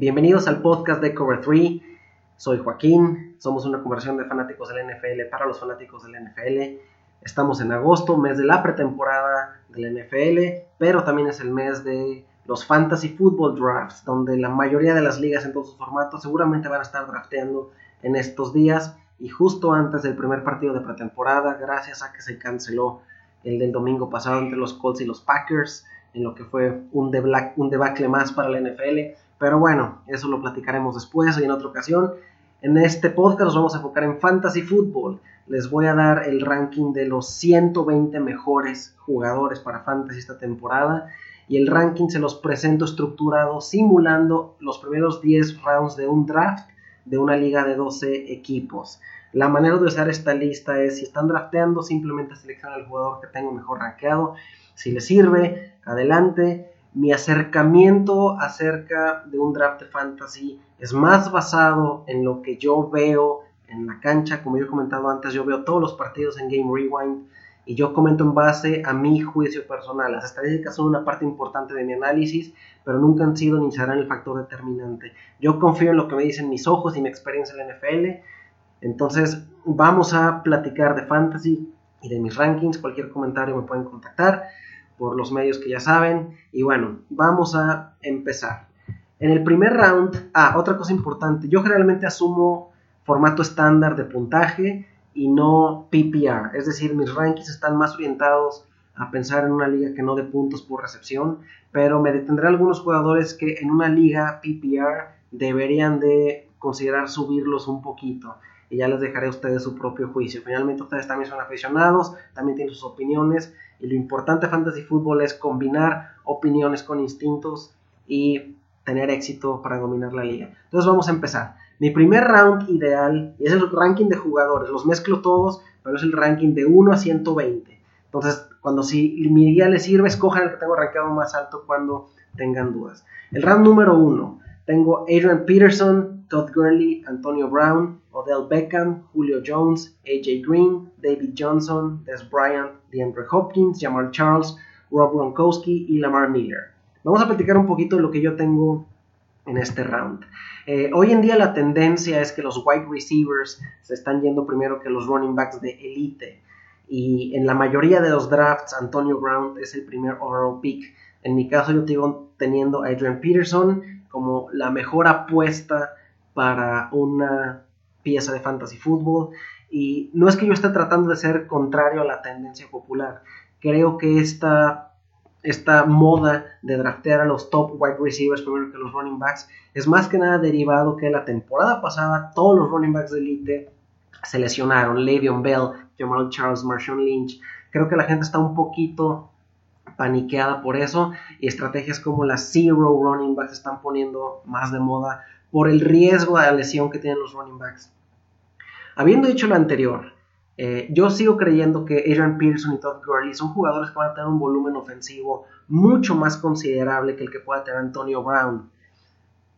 Bienvenidos al podcast de Cover 3. Soy Joaquín, somos una conversión de fanáticos del NFL para los fanáticos del NFL. Estamos en agosto, mes de la pretemporada del NFL, pero también es el mes de los Fantasy Football Drafts, donde la mayoría de las ligas en todos sus formatos seguramente van a estar drafteando en estos días y justo antes del primer partido de pretemporada, gracias a que se canceló el del domingo pasado entre los Colts y los Packers, en lo que fue un, debacle más para la NFL pero bueno, eso lo platicaremos después y en otra ocasión. En este podcast nos vamos a enfocar en fantasy football. Les voy a dar el ranking de los 120 mejores jugadores para fantasy esta temporada. Y el ranking se los presento estructurado simulando los primeros 10 rounds de un draft de una liga de 12 equipos. La manera de usar esta lista es si están drafteando, simplemente seleccionan el jugador que tengo mejor rankeado. Si les sirve, adelante mi acercamiento acerca de un draft de fantasy es más basado en lo que yo veo en la cancha. Como yo he comentado antes, yo veo todos los partidos en Game Rewind y yo comento en base a mi juicio personal. Las estadísticas son una parte importante de mi análisis, pero nunca han sido ni serán el factor determinante. Yo confío en lo que me dicen mis ojos y mi experiencia en la NFL. Entonces, vamos a platicar de fantasy y de mis rankings. Cualquier comentario me pueden contactar por los medios que ya saben. Y bueno, vamos a empezar. En el primer round, ah, otra cosa importante, yo generalmente asumo formato estándar de puntaje y no PPR, es decir, mis rankings están más orientados a pensar en una liga que no de puntos por recepción, pero me detendré algunos jugadores que en una liga PPR deberían de considerar subirlos un poquito y ya les dejaré a ustedes su propio juicio. Finalmente ustedes también son aficionados, también tienen sus opiniones y lo importante de Fantasy Football es combinar opiniones con instintos y tener éxito para dominar la liga. Entonces vamos a empezar. Mi primer round ideal es el ranking de jugadores, los mezclo todos, pero es el ranking de 1 a 120. Entonces, cuando si mi guía les sirve, escojan el que tengo rankeado más alto cuando tengan dudas. El round número 1, tengo Adrian Peterson, Todd Gurley, Antonio Brown, Odell Beckham, Julio Jones, AJ Green, David Johnson, Des Bryant, DeAndre Hopkins, Jamal Charles, Rob Gronkowski y Lamar Miller. Vamos a platicar un poquito de lo que yo tengo en este round. Eh, hoy en día la tendencia es que los wide receivers se están yendo primero que los running backs de elite. Y en la mayoría de los drafts, Antonio Brown es el primer overall pick. En mi caso, yo sigo teniendo a Adrian Peterson como la mejor apuesta para una pieza de fantasy fútbol. Y no es que yo esté tratando de ser contrario a la tendencia popular. Creo que esta, esta moda de draftear a los top wide receivers primero que los running backs es más que nada derivado que la temporada pasada todos los running backs de elite se lesionaron. Le'Veon Bell, Jamal Charles, Marshawn Lynch. Creo que la gente está un poquito paniqueada por eso y estrategias como las zero running backs están poniendo más de moda por el riesgo de la lesión que tienen los running backs. Habiendo dicho lo anterior, eh, yo sigo creyendo que Adrian Pearson y Todd Gurley son jugadores que van a tener un volumen ofensivo mucho más considerable que el que pueda tener Antonio Brown.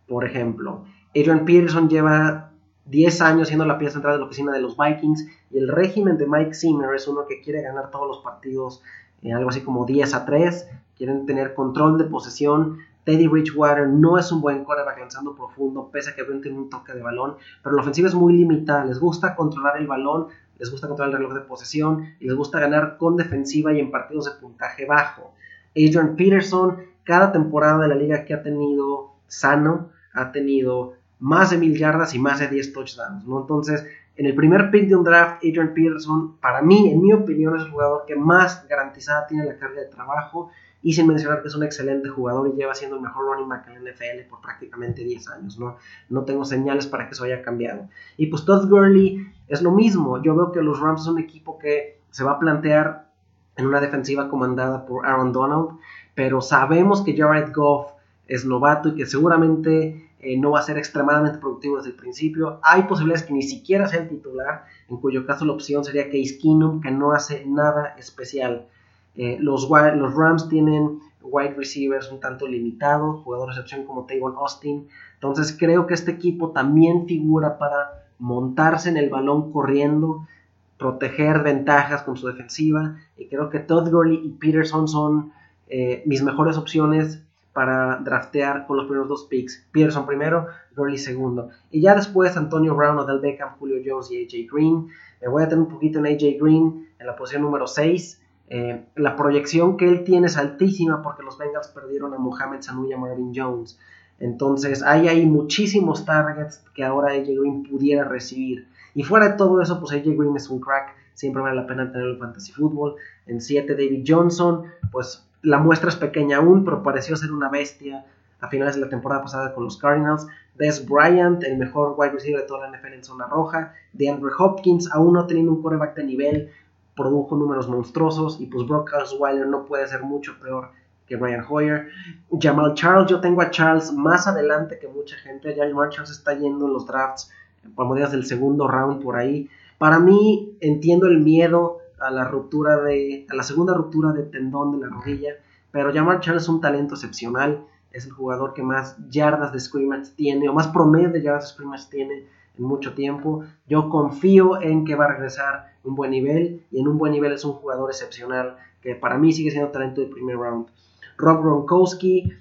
Por ejemplo, Adrian Pearson lleva 10 años siendo la pieza central de la oficina de los Vikings y el régimen de Mike Zimmer es uno que quiere ganar todos los partidos eh, algo así como 10 a 3, quieren tener control de posesión. Teddy Bridgewater no es un buen quarterback lanzando profundo, pese a que tiene un toque de balón, pero la ofensiva es muy limitada, les gusta controlar el balón, les gusta controlar el reloj de posesión y les gusta ganar con defensiva y en partidos de puntaje bajo. Adrian Peterson, cada temporada de la liga que ha tenido sano, ha tenido más de mil yardas y más de 10 touchdowns, ¿no? Entonces, en el primer pick de un draft, Adrian Peterson, para mí, en mi opinión, es el jugador que más garantizada tiene la carga de trabajo. Y sin mencionar que es un excelente jugador y lleva siendo el mejor running back en la NFL por prácticamente 10 años. No, no tengo señales para que eso haya cambiado. Y pues Todd Gurley es lo mismo. Yo veo que los Rams son un equipo que se va a plantear en una defensiva comandada por Aaron Donald. Pero sabemos que Jared Goff es novato y que seguramente eh, no va a ser extremadamente productivo desde el principio. Hay posibilidades que ni siquiera sea el titular, en cuyo caso la opción sería Case Keenum, que no hace nada especial. Eh, los, los Rams tienen wide receivers un tanto limitados, jugadores de opción como Tavon Austin. Entonces creo que este equipo también figura para montarse en el balón corriendo, proteger ventajas con su defensiva. Y creo que Todd Gurley y Peterson son eh, mis mejores opciones para draftear con los primeros dos picks. Peterson primero, Gurley segundo. Y ya después Antonio Brown, Odell Beckham, Julio Jones y AJ Green. Me voy a tener un poquito en AJ Green en la posición número 6. Eh, la proyección que él tiene es altísima porque los Bengals perdieron a Mohamed Sanu y a Marvin Jones. Entonces hay ahí muchísimos targets que ahora AJ Green pudiera recibir. Y fuera de todo eso, pues AJ Green es un crack. Siempre vale la pena tenerlo en fantasy football. En 7 David Johnson, pues la muestra es pequeña aún, pero pareció ser una bestia a finales de la temporada pasada con los Cardinals. Des Bryant, el mejor wide receiver de toda la NFL en zona roja. De Andrew Hopkins, aún no teniendo un coreback de nivel, produjo números monstruosos. Y pues Brock Osweiler no puede ser mucho peor que Brian Hoyer. Jamal Charles, yo tengo a Charles más adelante que mucha gente. Jamal Charles está yendo en los drafts, como digas, del segundo round por ahí. Para mí, entiendo el miedo a la ruptura de, a la segunda ruptura de tendón de la rodilla, pero Jamal Charles es un talento excepcional, es el jugador que más yardas de scrimmage tiene, o más promedio de yardas de scrimmage tiene en mucho tiempo. Yo confío en que va a regresar un buen nivel, y en un buen nivel es un jugador excepcional, que para mí sigue siendo talento de primer round. Rob Gronkowski,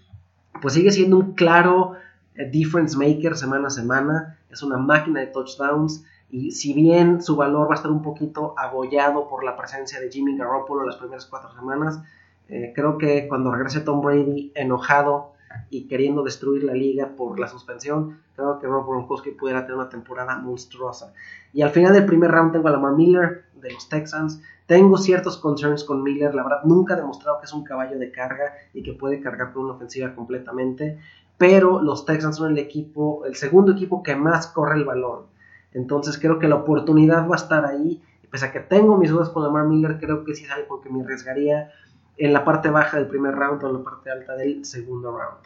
pues sigue siendo un claro eh, difference maker semana a semana, es una máquina de touchdowns, y si bien su valor va a estar un poquito abollado por la presencia de Jimmy Garoppolo las primeras cuatro semanas, eh, creo que cuando regrese Tom Brady enojado y queriendo destruir la liga por la suspensión, creo que Rob Gronkowski pudiera tener una temporada monstruosa. Y al final del primer round tengo a Lamar Miller de los Texans. Tengo ciertos concerns con Miller, la verdad nunca ha demostrado que es un caballo de carga y que puede cargar con una ofensiva completamente, pero los Texans son el equipo, el segundo equipo que más corre el balón. Entonces creo que la oportunidad va a estar ahí. Y pese a que tengo mis dudas con Lamar Miller, creo que sí es algo que me arriesgaría en la parte baja del primer round o en la parte alta del segundo round.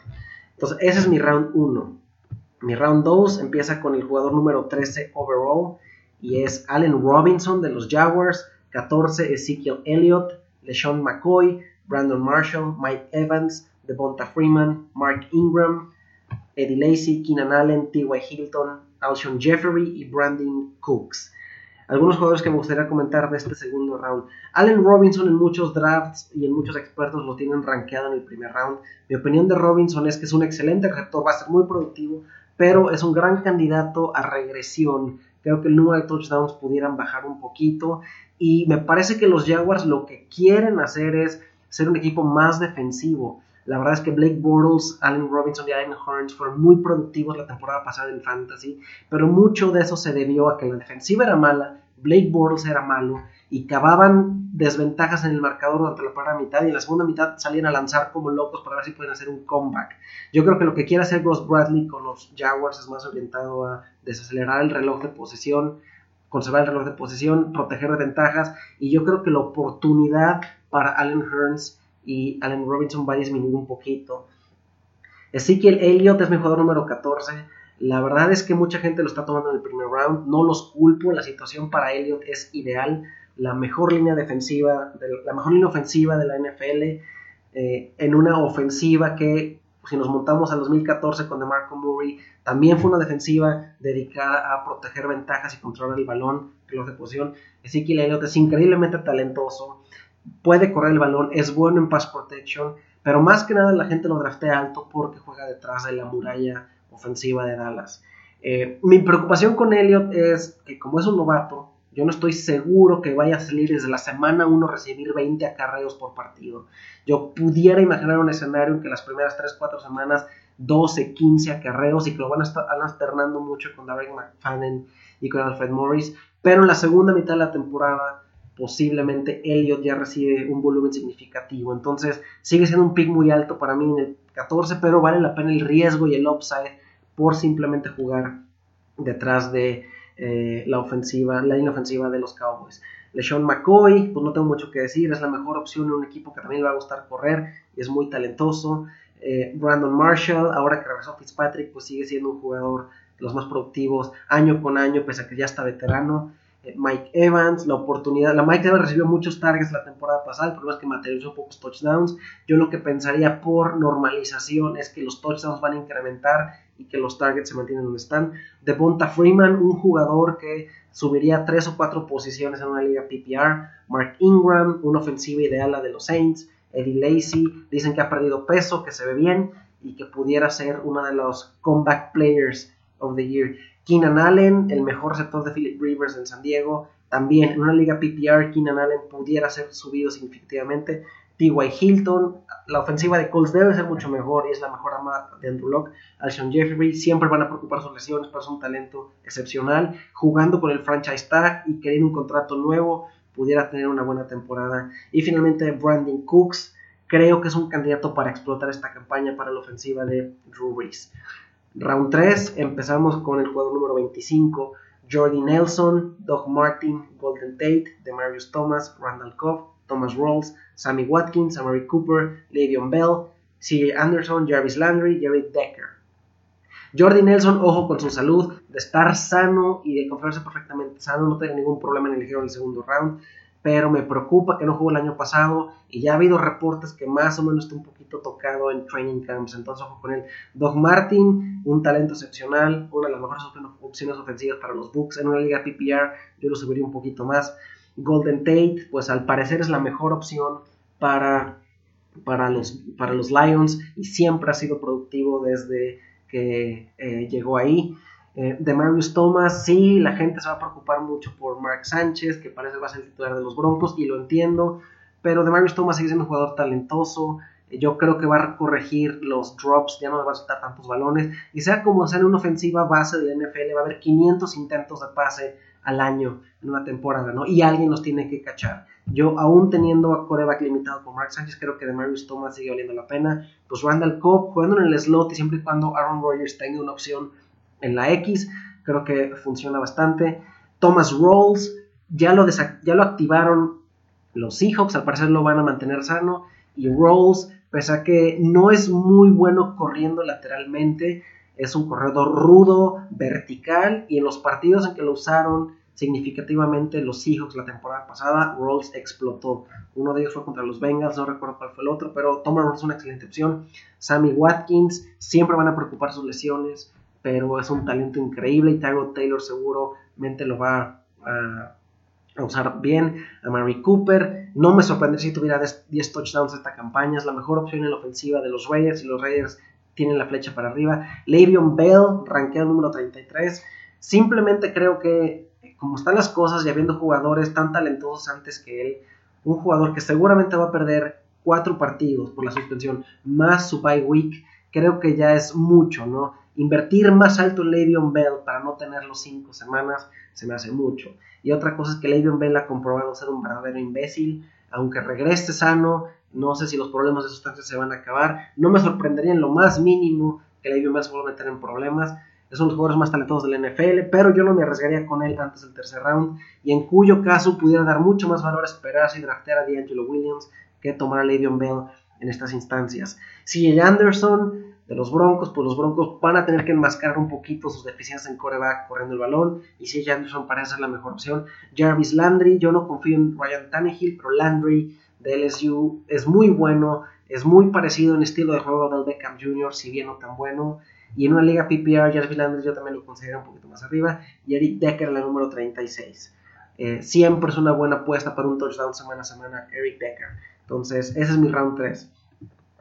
Entonces ese es mi round 1. Mi round 2 empieza con el jugador número 13 overall y es Allen Robinson de los Jaguars, 14 Ezekiel Elliott, LeSean McCoy, Brandon Marshall, Mike Evans, Devonta Freeman, Mark Ingram, Eddie Lacy, Keenan Allen, T.Y. Hilton, Alshon Jeffery y Brandon Cooks. Algunos jugadores que me gustaría comentar de este segundo round. Allen Robinson en muchos drafts y en muchos expertos lo tienen rankeado en el primer round. Mi opinión de Robinson es que es un excelente receptor, va a ser muy productivo, pero es un gran candidato a regresión. Creo que el número de touchdowns pudieran bajar un poquito y me parece que los Jaguars lo que quieren hacer es ser un equipo más defensivo. La verdad es que Blake Bortles, Allen Robinson y Allen Hearns fueron muy productivos la temporada pasada en Fantasy, pero mucho de eso se debió a que la defensiva era mala, Blake Bortles era malo y cavaban desventajas en el marcador durante la primera mitad y en la segunda mitad salían a lanzar como locos para ver si pueden hacer un comeback. Yo creo que lo que quiere hacer Ross Bradley con los Jaguars es más orientado a desacelerar el reloj de posesión, conservar el reloj de posesión, proteger desventajas y yo creo que la oportunidad para Allen Hearns y Allen Robinson va a disminuir un poquito. Ezekiel Elliott es mi jugador número 14. La verdad es que mucha gente lo está tomando en el primer round. No los culpo. La situación para Elliott es ideal. La mejor línea defensiva, la mejor línea ofensiva de la NFL. Eh, en una ofensiva que, si nos montamos al 2014 con DeMarco Murray, también fue una defensiva dedicada a proteger ventajas y controlar el balón, reloj de posición. Ezekiel Elliott es increíblemente talentoso puede correr el balón, es bueno en pass protection, pero más que nada la gente lo draftea alto porque juega detrás de la muralla ofensiva de Dallas. Eh, mi preocupación con Elliot es que como es un novato, yo no estoy seguro que vaya a salir desde la semana 1 recibir 20 acarreos por partido. Yo pudiera imaginar un escenario en que las primeras 3-4 semanas 12, 15 acarreos y que lo van a estar alternando mucho con Darren McFadden y con Alfred Morris, pero en la segunda mitad de la temporada posiblemente Elliot ya recibe un volumen significativo. Entonces sigue siendo un pick muy alto para mí en el 14, pero vale la pena el riesgo y el upside por simplemente jugar detrás de eh, la ofensiva, la inofensiva de los Cowboys. LeSean McCoy, pues no tengo mucho que decir, es la mejor opción en un equipo que también le va a gustar correr y es muy talentoso. Eh, Brandon Marshall, ahora que regresó Fitzpatrick, pues sigue siendo un jugador de los más productivos año con año, pese a que ya está veterano. Mike Evans, la oportunidad, la Mike Evans recibió muchos targets la temporada pasada, el problema es que materializó pocos touchdowns. Yo lo que pensaría por normalización es que los touchdowns van a incrementar y que los targets se mantienen donde están. Devonta Freeman, un jugador que subiría tres o cuatro posiciones en una liga PPR. Mark Ingram, una ofensiva ideal la de los Saints. Eddie Lacy. Dicen que ha perdido peso, que se ve bien y que pudiera ser uno de los comeback players of the year. Keenan Allen, el mejor receptor de Philip Rivers en San Diego. También en una liga PPR, Keenan Allen pudiera ser subido significativamente. T.Y. Hilton, la ofensiva de Colts debe ser mucho mejor y es la mejor arma de Andrew Locke. Alshon Jeffrey siempre van a preocupar sus lesiones, pero es un talento excepcional. Jugando con el franchise tag y queriendo un contrato nuevo, pudiera tener una buena temporada. Y finalmente, Brandon Cooks, creo que es un candidato para explotar esta campaña para la ofensiva de Drew. Round 3, empezamos con el jugador número 25, Jordi Nelson, Doug Martin, Golden Tate, Demarius Thomas, Randall Cobb, Thomas Rawls, Sammy Watkins, Amari Cooper, Le'Veon Bell, C.J. Anderson, Jarvis Landry, Jared Decker. Jordi Nelson, ojo con su salud, de estar sano y de confiarse perfectamente sano, no tener ningún problema en el giro del segundo round pero me preocupa que no jugó el año pasado y ya ha habido reportes que más o menos está un poquito tocado en training camps, entonces ojo con él. Doug Martin, un talento excepcional, una de las mejores opciones ofensivas para los Bucks en una liga PPR, yo lo subiría un poquito más. Golden Tate, pues al parecer es la mejor opción para, para, los, para los Lions y siempre ha sido productivo desde que eh, llegó ahí. Eh, de Marius Thomas, sí, la gente se va a preocupar mucho por Mark Sánchez, que parece que va a ser el titular de los Broncos, y lo entiendo, pero de Marius Thomas sigue siendo un jugador talentoso. Eh, yo creo que va a corregir los drops, ya no le va a soltar tantos balones. Y sea como sea una ofensiva base de la NFL, va a haber 500 intentos de pase al año en una temporada, ¿no? Y alguien los tiene que cachar. Yo, aún teniendo a coreback limitado con Mark Sánchez, creo que de Marius Thomas sigue valiendo la pena. Pues Randall Cobb jugando en el slot y siempre y cuando Aaron Rodgers tenga una opción en la X, creo que funciona bastante. Thomas Rolls, ya lo, ya lo activaron los Seahawks, al parecer lo van a mantener sano. Y Rolls, pese a que no es muy bueno corriendo lateralmente, es un corredor rudo, vertical, y en los partidos en que lo usaron significativamente los Seahawks la temporada pasada, Rolls explotó. Uno de ellos fue contra los Bengals, no recuerdo cuál fue el otro, pero Thomas Rolls es una excelente opción. Sammy Watkins, siempre van a preocupar sus lesiones pero es un talento increíble y Tyrod Taylor seguramente lo va a, usar bien. A Mary Cooper, no me sorprendería si tuviera 10 touchdowns esta campaña, es la mejor opción en la ofensiva de los Raiders y los Raiders tienen la flecha para arriba. Le'Veon Bell, rankeado número 33. Simplemente creo que, como están las cosas y habiendo jugadores tan talentosos antes que él, un jugador que seguramente va a perder cuatro partidos por la suspensión, más su bye week, creo que ya es mucho, ¿no? Invertir más alto en Le'Veon Bell para no tenerlo cinco semanas se me hace mucho. Y otra cosa es que Le'Veon Bell ha comprobado ser un verdadero imbécil. Aunque regrese sano, no sé si los problemas de sustancias se van a acabar. No me sorprendería en lo más mínimo que Le'Veon Bell se vuelva a meter en problemas. Es uno de los jugadores más talentosos del NFL, pero yo no me arriesgaría con él antes del tercer round. Y en cuyo caso pudiera dar mucho más valor a esperarse y draftear a D'Angelo Williams que tomar a Le'Veon Bell en estas instancias. Si Anderson de los Broncos, pues los Broncos van a tener que enmascarar un poquito sus deficiencias en coreback corriendo el balón. Y si Anderson parece ser la mejor opción. Jarvis Landry, yo no confío en Ryan Tannehill, pero Landry de LSU es muy bueno, es muy parecido en estilo de juego del Beckham Jr., si bien no tan bueno. Y en una liga PPR, Jarvis Landry yo también lo considero un poquito más arriba. Y Eric Decker la número 36. Eh, siempre es una buena apuesta para un touchdown semana a semana, Eric Decker. Entonces, ese es mi round 3.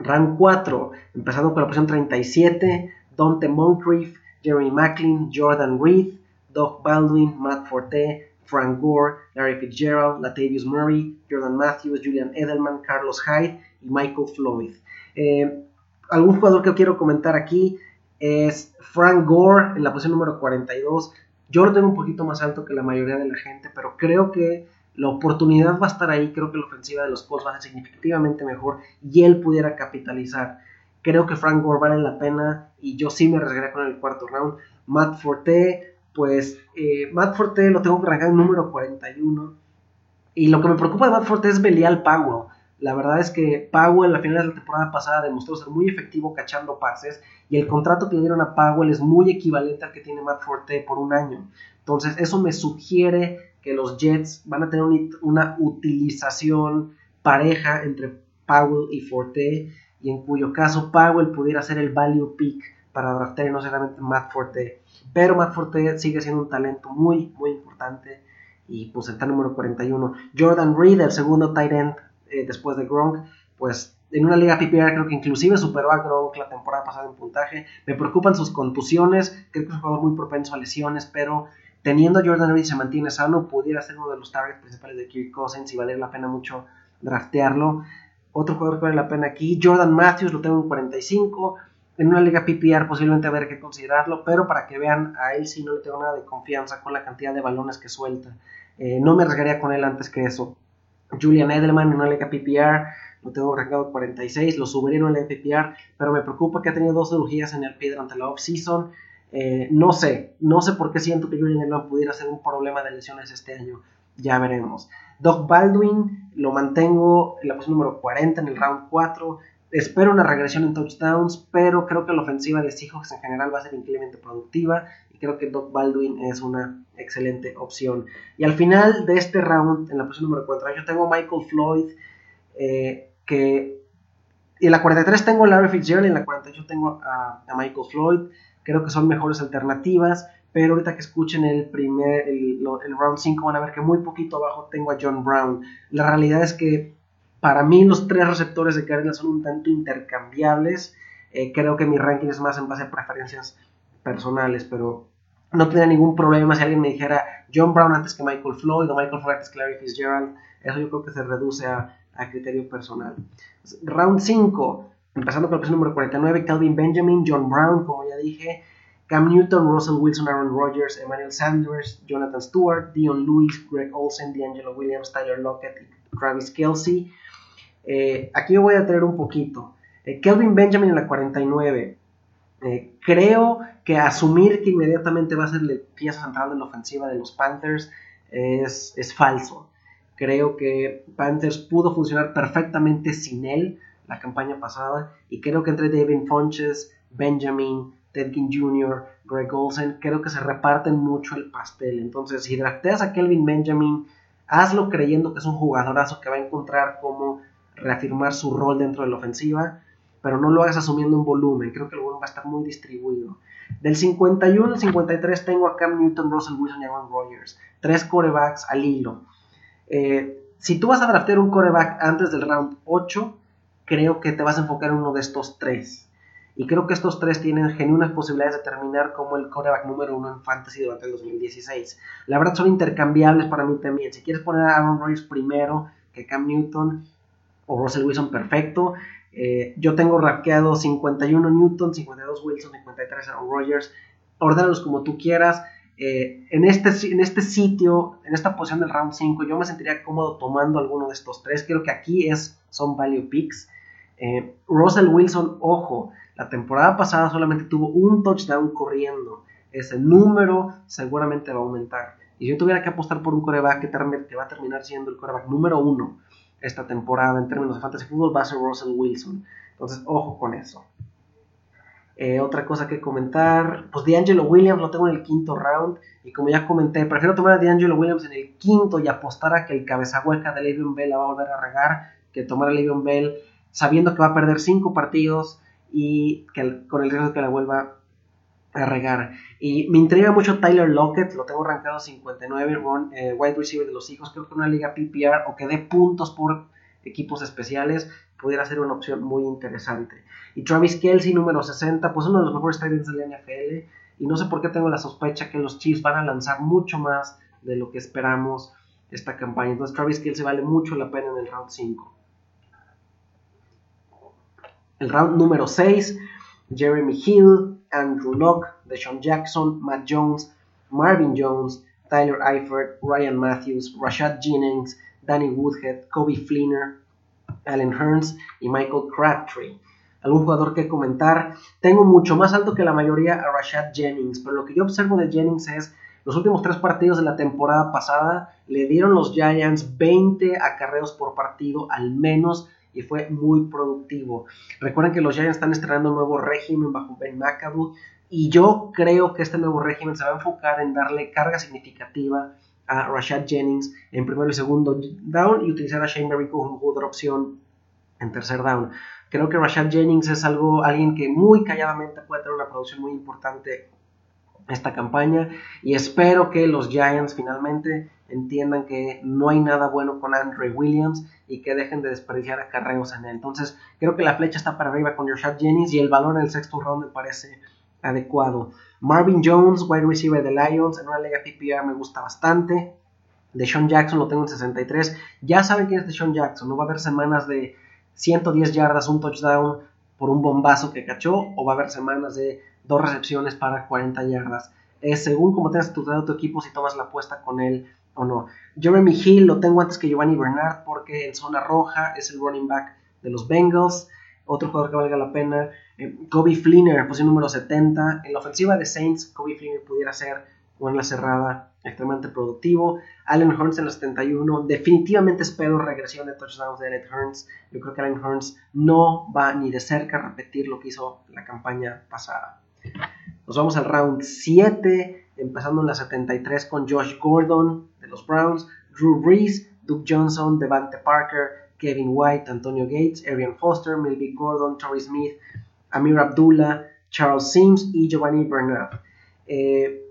Round 4, empezando con la posición 37, Dante Moncrief, Jeremy Macklin, Jordan Reed, Doug Baldwin, Matt Forte, Frank Gore, Larry Fitzgerald, Latavius Murray, Jordan Matthews, Julian Edelman, Carlos Hyde y Michael Floyd. Eh, algún jugador que quiero comentar aquí es Frank Gore en la posición número 42. Yo lo tengo un poquito más alto que la mayoría de la gente, pero creo que la oportunidad va a estar ahí, creo que la ofensiva de los Colts va a ser significativamente mejor y él pudiera capitalizar. Creo que Frank Gore vale la pena y yo sí me arriesgaría con el cuarto round. Matt Forte, pues eh, Matt Forte lo tengo que en número 41. Y lo que me preocupa de Matt Forte es Belial Powell. La verdad es que Powell a la final de la temporada pasada demostró ser muy efectivo cachando pases y el contrato que le dieron a Powell es muy equivalente al que tiene Matt Forte por un año. Entonces eso me sugiere que los Jets van a tener una utilización pareja entre Powell y Forte, y en cuyo caso Powell pudiera ser el value pick para draftear no solamente Matt Forte. Pero Matt Forte sigue siendo un talento muy, muy importante y pues está número 41. Jordan Reed, el segundo tight end eh, después de Gronk, pues en una liga PPR creo que inclusive superó a Gronk la temporada pasada en puntaje. Me preocupan sus contusiones, creo que es un jugador muy propenso a lesiones, pero teniendo Jordan Reed se mantiene sano, pudiera ser uno de los targets principales de Kirk Cousins y valer la pena mucho draftearlo. Otro jugador que vale la pena aquí, Jordan Matthews, lo tengo en 45. En una liga PPR posiblemente habrá que considerarlo, pero para que vean, a él sí no le tengo nada de confianza con la cantidad de balones que suelta. Eh, no me arriesgaría con él antes que eso. Julian Edelman en una liga PPR, lo tengo rankeado 46, lo subiría en una liga PPR, pero me preocupa que ha tenido dos cirugías en el pie durante la off-season. Eh, no sé, no sé por qué siento que Julian Edelman pudiera ser un problema de lesiones este año. Ya veremos. Doc Baldwin lo mantengo en la posición número 40 en el round 4. Espero una regresión en touchdowns, pero creo que la ofensiva de Seahawks en general va a ser increíblemente productiva y creo que Doc Baldwin es una excelente opción. Y al final de este round, en la posición número 4, yo tengo Michael Floyd, eh, que en la 43 tengo a Larry Fitzgerald, en la 48 tengo a Michael Floyd. Creo que son mejores alternativas pero ahorita que escuchen el primer, el, round 5 van a ver que muy poquito abajo tengo a John Brown. La realidad es que para mí los tres receptores de Cardinals son un tanto intercambiables. Eh, creo que mi ranking es más en base a preferencias personales, pero no tendría ningún problema si alguien me dijera John Brown antes que Michael Floyd o Michael Floyd antes que Larry Fitzgerald. Eso yo creo que se reduce a, a criterio personal. Round 5, empezando con el número 49, Calvin Benjamin, John Brown, como ya dije. Cam Newton, Russell Wilson, Aaron Rodgers, Emmanuel Sanders, Jonathan Stewart, Dion Lewis, Greg Olsen, D'Angelo Williams, Tyler Lockett y Travis Kelsey. Eh, aquí me voy a traer un poquito. Eh, Kelvin Benjamin en la 49. Eh, creo que asumir que inmediatamente va a ser la pieza central de la ofensiva de los Panthers es, es falso. Creo que Panthers pudo funcionar perfectamente sin él la campaña pasada y creo que entre David Funches, Benjamin, Ted Jr., Greg Olsen, creo que se reparten mucho el pastel. Entonces, si drafteas a Kelvin Benjamin, hazlo creyendo que es un jugadorazo que va a encontrar cómo reafirmar su rol dentro de la ofensiva, pero no lo hagas asumiendo un volumen. Creo que el volumen va a estar muy distribuido. Del 51 al 53 tengo a Cam Newton, Russell Wilson y Aaron Rodgers. Tres corebacks al hilo. Eh, si tú vas a draftear un coreback antes del round 8, creo que te vas a enfocar en uno de estos tres. Y creo que estos tres tienen genuinas posibilidades de terminar como el coreback número uno en Fantasy durante el 2016. La verdad son intercambiables para mí también. Si quieres poner a Aaron Rodgers primero que Cam Newton o Russell Wilson, perfecto. Eh, yo tengo raqueado 51 Newton, 52 Wilson, 53 Aaron Rodgers. Ordénalos como tú quieras. Eh, en, este, en este sitio, en esta posición del round 5, yo me sentiría cómodo tomando alguno de estos tres. Creo que aquí es, son value picks. Eh, Russell Wilson, ojo, la temporada pasada solamente tuvo un touchdown corriendo. Ese número seguramente va a aumentar. Y si yo tuviera que apostar por un coreback que, va a terminar siendo el coreback número uno esta temporada en términos de fantasy fútbol, va a ser Russell Wilson. Entonces, ojo con eso. Eh, otra cosa que comentar, pues D'Angelo Williams lo tengo en el quinto round. Y como ya comenté, prefiero tomar a D'Angelo Williams en el quinto y apostar a que el cabeza hueca de Le'Veon Bell la va a volver a regar, que tomar a Le'Veon Bell sabiendo que va a perder cinco partidos y que, con el riesgo de que la vuelva a regar. Y me intriga mucho Tyler Lockett, lo tengo rankado 59, eh, wide receiver de los hijos, creo que una liga PPR o que dé puntos por equipos especiales pudiera ser una opción muy interesante. Y Travis Kelsey, número 60, pues uno de los mejores tight de la NFL, y no sé por qué tengo la sospecha que los Chiefs van a lanzar mucho más de lo que esperamos esta campaña. Entonces Travis Kelsey vale mucho la pena en el round 5. El round número 6, Jeremy Hill, Andrew Locke, Deshaun Jackson, Matt Jones, Marvin Jones, Tyler Eifert, Ryan Matthews, Rashad Jennings, Danny Woodhead, Kobe Fleener, Allen Hearns y Michael Crabtree. ¿Algún jugador que comentar? Tengo mucho más alto que la mayoría a Rashad Jennings, pero lo que yo observo de Jennings es los últimos tres partidos de la temporada pasada le dieron los Giants 20 acarreos por partido al menos y fue muy productivo. Recuerden que los Giants están estrenando un nuevo régimen bajo Ben McAdoo y yo creo que este nuevo régimen se va a enfocar en darle carga significativa a Rashad Jennings en primero y segundo down y utilizar a Shane Merrick como otra opción en tercer down. Creo que Rashad Jennings es algo, alguien que muy calladamente puede tener una producción muy importante esta campaña y espero que los Giants finalmente entiendan que no hay nada bueno con Andre Williams y que dejen de desperdiciar acarreos en él. Entonces, creo que la flecha está para arriba con Rashad Jennings y el valor en el sexto round me parece adecuado. Marvin Jones, wide receiver de Lions, en una liga PPR me gusta bastante. De Sean Jackson lo tengo en 63. Ya saben quién es de Sean Jackson. No va a haber semanas de 110 yardas, un touchdown por un bombazo que cachó, o va a haber semanas de dos recepciones para 40 yardas. Es según como tengas estructurado tu equipo, si tomas la apuesta con él o no. Jeremy Hill lo tengo antes que Giovanni Bernard porque en zona roja es el running back de los Bengals. Otro jugador que valga la pena, eh, Kobe Fleener, posición número 70. En la ofensiva de Saints, Kobe Fleener pudiera ser o en la cerrada extremadamente productivo. Allen Hurns en la 71. Definitivamente espero regresión de touchdowns de Allen Hurns. Yo creo que Allen Hurns no va ni de cerca a repetir lo que hizo la campaña pasada. Nos vamos al round 7, empezando en la 73 con Josh Gordon de los Browns, Drew Brees, Duke Johnson, Devante Parker, Kevin White, Antonio Gates, Arian Foster, Melvin Gordon, Torrey Smith, Amir Abdullah, Charles Sims y Giovanni Bernard. Eh,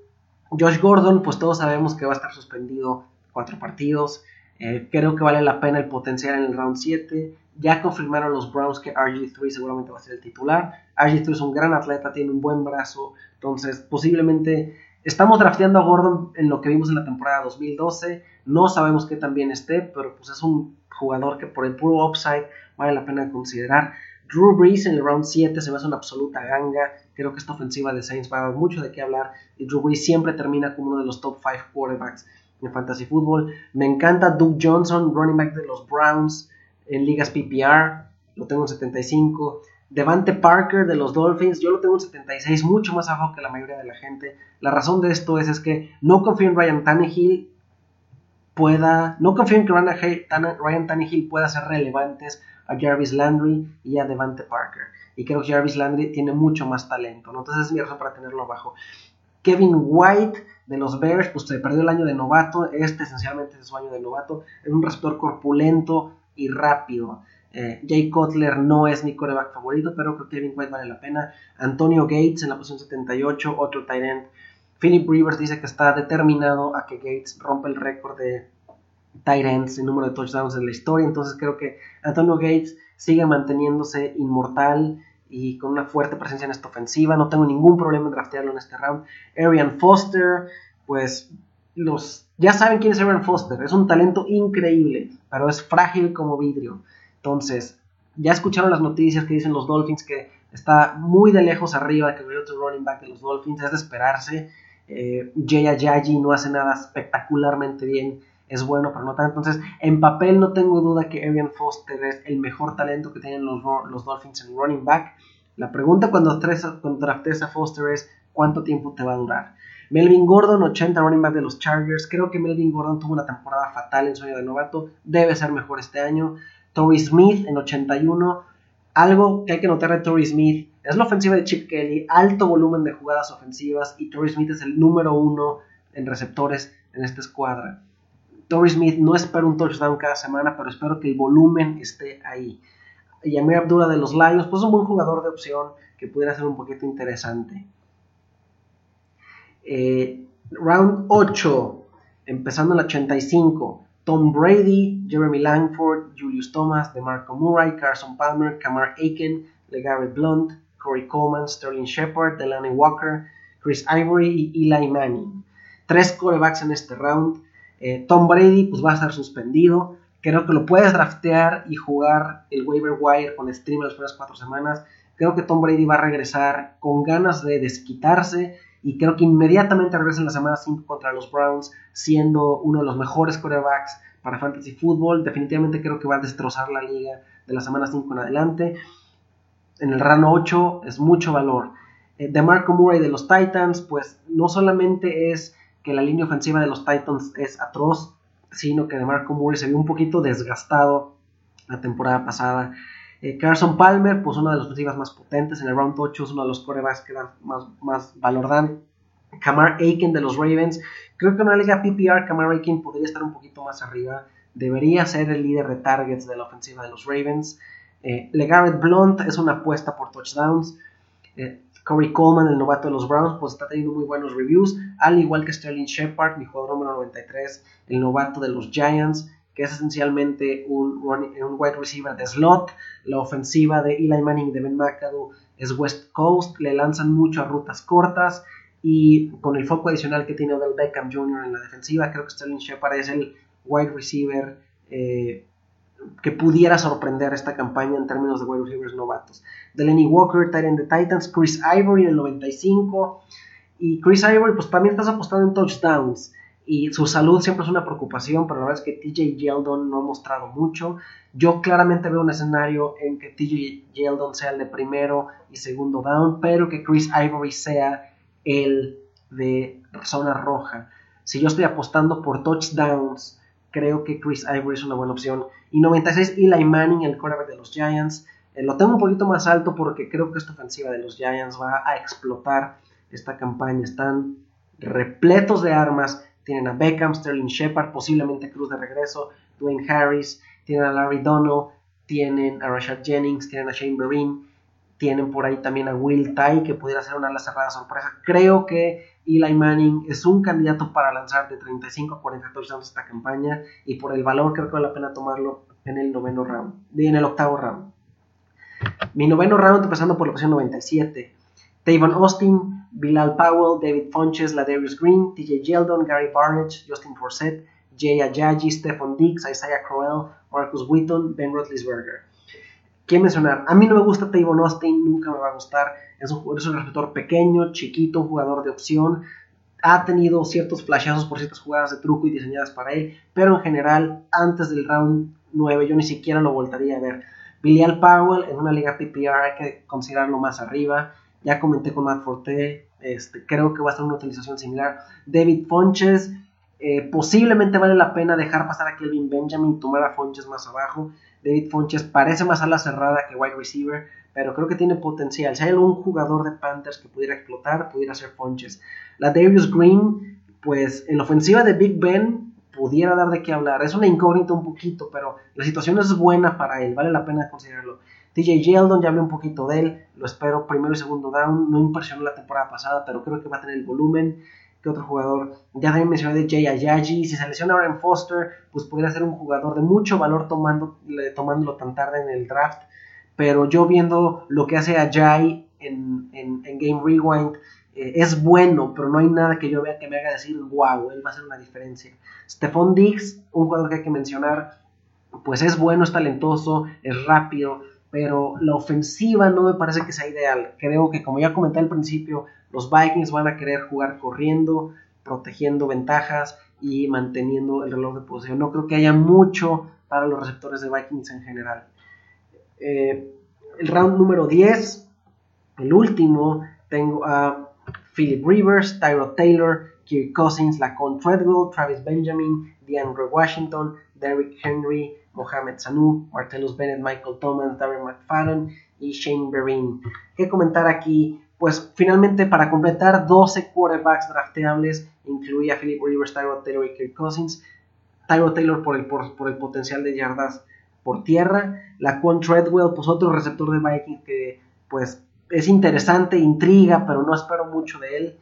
Josh Gordon, pues todos sabemos que va a estar suspendido cuatro partidos. Eh, creo que vale la pena el potencial en el round 7. Ya confirmaron los Browns que RG3 seguramente va a ser el titular. RG3 es un gran atleta, tiene un buen brazo. Entonces, posiblemente estamos drafteando a Gordon en lo que vimos en la temporada 2012. No sabemos qué tan bien esté, pero pues es un jugador que por el puro upside vale la pena considerar. Drew Brees en el round 7 se me hace una absoluta ganga. Creo que esta ofensiva de Saints va a dar mucho de qué hablar. Y Drew Brees siempre termina como uno de los top 5 quarterbacks en fantasy football. Me encanta Duke Johnson, running back de los Browns en ligas PPR. Lo tengo en 75. Devante Parker de los Dolphins, yo lo tengo en 76, mucho más abajo que la mayoría de la gente. La razón de esto es, es que no confío en Ryan Tannehill pueda, no confío en que Ryan Tannehill pueda ser relevantes a Jarvis Landry y a Devante Parker. Y creo que Jarvis Landry tiene mucho más talento, ¿no? Entonces es mi razón para tenerlo abajo. Kevin White de los Bears, pues se perdió el año de novato. Este esencialmente es su año de novato. Es un receptor corpulento y rápido. Eh, Jay Cutler no es mi coreback favorito, pero creo que Kevin White vale la pena. Antonio Gates en la posición 78, otro tight end. Philip Rivers dice que está determinado a que Gates rompa el récord de tight ends, el número de touchdowns en la historia. Entonces creo que Antonio Gates sigue manteniéndose inmortal y con una fuerte presencia en esta ofensiva. No tengo ningún problema en draftearlo en este round. Arian Foster, pues los ya saben quién es Arian Foster. Es un talento increíble, pero es frágil como vidrio. Entonces, ya escucharon las noticias que dicen los Dolphins que está muy de lejos arriba que el otro running back de los Dolphins. Es de esperarse. Eh, Jay Ajayi no hace nada espectacularmente bien es bueno, pero no tanto. Entonces, en papel no tengo duda que Arian Foster es el mejor talento que tienen los, los Dolphins en running back. La pregunta cuando, cuando draftes a Foster es cuánto tiempo te va a durar. Melvin Gordon, 80 running back de los Chargers. Creo que Melvin Gordon tuvo una temporada fatal en su año de novato. Debe ser mejor este año. Torrey Smith en 81. Algo que hay que notar de Torrey Smith es la ofensiva de Chip Kelly. Alto volumen de jugadas ofensivas. Y Torrey Smith es el número uno en receptores en esta escuadra. Torrey Smith no espero un touchdown cada semana, pero espero que el volumen esté ahí. Y Amir Abdullah de los Lions, pues es un buen jugador de opción que pudiera ser un poquito interesante. Eh, round 8, empezando el 85. Tom Brady, Jeremy Langford, Julius Thomas, DeMarco Murray, Carson Palmer, Kamar Aiken, LeGarrette Blunt, Corey Coleman, Sterling Shepard, Delaney Walker, Chris Ivory y Eli Manning. Tres corebacks en este round. Eh, Tom Brady pues va a estar suspendido. Creo que lo puedes draftear y jugar el waiver wire con stream las primeras cuatro semanas. Creo que Tom Brady va a regresar con ganas de desquitarse y creo que inmediatamente regresa en la semana 5 contra los Browns siendo uno de los mejores quarterbacks para fantasy football. Definitivamente creo que va a destrozar la liga de la semana 5 en adelante. En el rano 8 es mucho valor. Eh, de Marco Murray de los Titans, pues no solamente es que la línea ofensiva de los Titans es atroz, sino que de Marco Murray se vio un poquito desgastado la temporada pasada. Eh, Carson Palmer, pues una de las ofensivas más potentes en el round 8, es uno de los corebacks que dan más, más valor dan. Kamar Aiken de los Ravens, creo que en una liga PPR Kamar Aiken podría estar un poquito más arriba, debería ser el líder de targets de la ofensiva de los Ravens. Eh, LeGarrette Blunt es una apuesta por touchdowns. Eh, Corey Coleman, el novato de los Browns, pues está teniendo muy buenos reviews, al igual que Sterling Shepard, mi jugador número 93, el novato de los Giants, que es esencialmente un, un wide receiver de slot. La ofensiva de Eli Manning de Ben McAdoo es West Coast, le lanzan mucho a rutas cortas y con el foco adicional que tiene Odell Beckham Jr. en la defensiva, creo que Sterling Shepard es el wide receiver eh, que pudiera sorprender esta campaña en términos de wide receivers novatos. Delaney Walker, Titan de Titans, Chris Ivory en el 95. Y Chris Ivory, pues también estás apostando en touchdowns. Y su salud siempre es una preocupación, pero la verdad es que TJ Yeldon no ha mostrado mucho. Yo claramente veo un escenario en que TJ Yeldon sea el de primero y segundo down, pero que Chris Ivory sea el de zona roja. Si yo estoy apostando por touchdowns, creo que Chris Ivory es una buena opción. Y 96, Eli Manning, el quarterback de los Giants. Eh, lo tengo un poquito más alto porque creo que esta ofensiva de los Giants va a explotar esta campaña. Están repletos de armas. Tienen a Beckham, Sterling Shepard, posiblemente Cruz de regreso, Dwayne Harris, tienen a Larry Dono, tienen a Rashad Jennings, tienen a Shane Vereen, tienen por ahí también a Will Ty, que pudiera ser una ala cerrada sorpresa. Creo que Eli Manning es un candidato para lanzar de 35 a 40 touchdowns esta campaña y por el valor creo que vale la pena tomarlo en el noveno round, en el octavo round. Mi noveno round empezando por la posición 97. Tavon Austin, Bilal Powell, David Funches, Ladarius Green, TJ Yeldon, Gary Barnett, Justin Forsett, Jay Ajayi, Stephon Diggs, Isaiah Crowell, Marcus Wheaton, Ben Roethlisberger. ¿Quién mencionar? A mí no me gusta Tavon Austin, nunca me va a gustar. Es un, es un receptor pequeño, chiquito, jugador de opción. Ha tenido ciertos flashazos por ciertas jugadas de truco y diseñadas para él, pero en general, antes del round 9, yo ni siquiera lo voltaría a ver. Bilal Powell en una liga PPR hay que considerarlo más arriba. Ya comenté con Matt Forte, este, creo que va a ser una utilización similar. David Fonches, eh, posiblemente vale la pena dejar pasar a Kelvin Benjamin y tomar a Fonches más abajo. David Fonches parece más ala cerrada que wide receiver, pero creo que tiene potencial. Si hay algún jugador de Panthers que pudiera explotar, pudiera ser Fonches. La Darius Green, pues en la ofensiva de Big Ben pudiera dar de qué hablar. Es una incógnita un poquito, pero la situación es buena para él, vale la pena considerarlo. TJ Yeldon, ya hablé un poquito de él, lo espero primero y segundo down, no impresionó la temporada pasada, pero creo que va a tener el volumen que otro jugador. Ya también mencioné de Jay Ayaji, si se lesiona Aaron Foster, pues podría ser un jugador de mucho valor tomando, tomándolo tan tarde en el draft, pero yo viendo lo que hace Ajay en, en, en Game Rewind, eh, es bueno, pero no hay nada que yo vea que me haga decir, wow, él va a hacer una diferencia. Stephon Diggs, un jugador que hay que mencionar, pues es bueno, es talentoso, es rápido, pero la ofensiva no me parece que sea ideal. Creo que, como ya comenté al principio, los Vikings van a querer jugar corriendo, protegiendo ventajas y manteniendo el reloj de posesión. No creo que haya mucho para los receptores de Vikings en general. Eh, el round número 10, el último, tengo a Philip Rivers, Tyro Taylor, Kirk Cousins, Lacon Treadwell, Travis Benjamin, DeAndre Washington, Derrick Henry, Mohamed Sanu, Martellus Bennett, Michael Thomas, Darren McFadden y Shane Vereen. ¿Qué comentar aquí? Pues finalmente para completar 12 quarterbacks drafteables incluía Philip Rivers, Tyro Taylor y Kirk Cousins. Tyro Taylor por el, por, el potencial de yardas por tierra. Laquan Treadwell, pues otro receptor de Vikings que pues es interesante, intriga, pero no espero mucho de él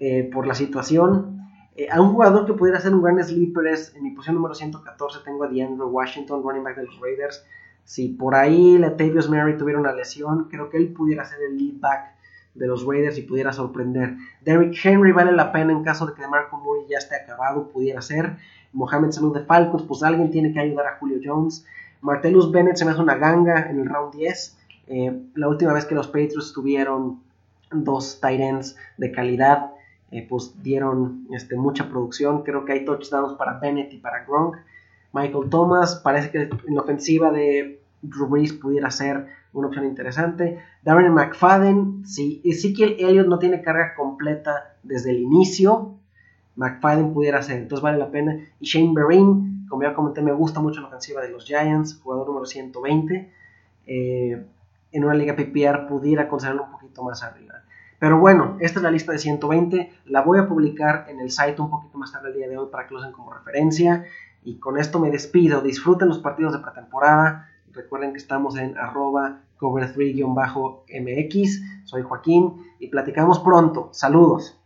eh, por la situación. Eh, a un jugador que pudiera ser un gran sleeper es, en mi posición número 114 tengo a DeAndre Washington, running back de los Raiders. Si por ahí Latavius Mary tuviera una lesión, creo que él pudiera ser el lead back de los Raiders y pudiera sorprender. Derrick Henry vale la pena en caso de que Marco Murray ya esté acabado, pudiera ser. Mohamed Sanu de Falcons, pues alguien tiene que ayudar a Julio Jones. Martellus Bennett se me hace una ganga en el round 10. Eh, la última vez que los Patriots tuvieron dos tight ends de calidad, pues dieron este, mucha producción. Creo que hay touchdowns para Bennett y para Gronk. Michael Thomas, parece que en la ofensiva de Drew Brees pudiera ser una opción interesante. Darren McFadden, si Ezekiel Elliott no tiene carga completa desde el inicio, McFadden pudiera ser, entonces vale la pena. Y Shane Vereen, como ya comenté, me gusta mucho la ofensiva de los Giants, jugador número 120. Eh, en una liga PPR pudiera considerarlo un poquito más arriba. Pero bueno, esta es la lista de 120. La voy a publicar en el site un poquito más tarde el día de hoy para que lo usen como referencia. Y con esto me despido. Disfruten los partidos de pretemporada. Recuerden que estamos en arroba cover3-mx. Soy Joaquín y platicamos pronto. Saludos.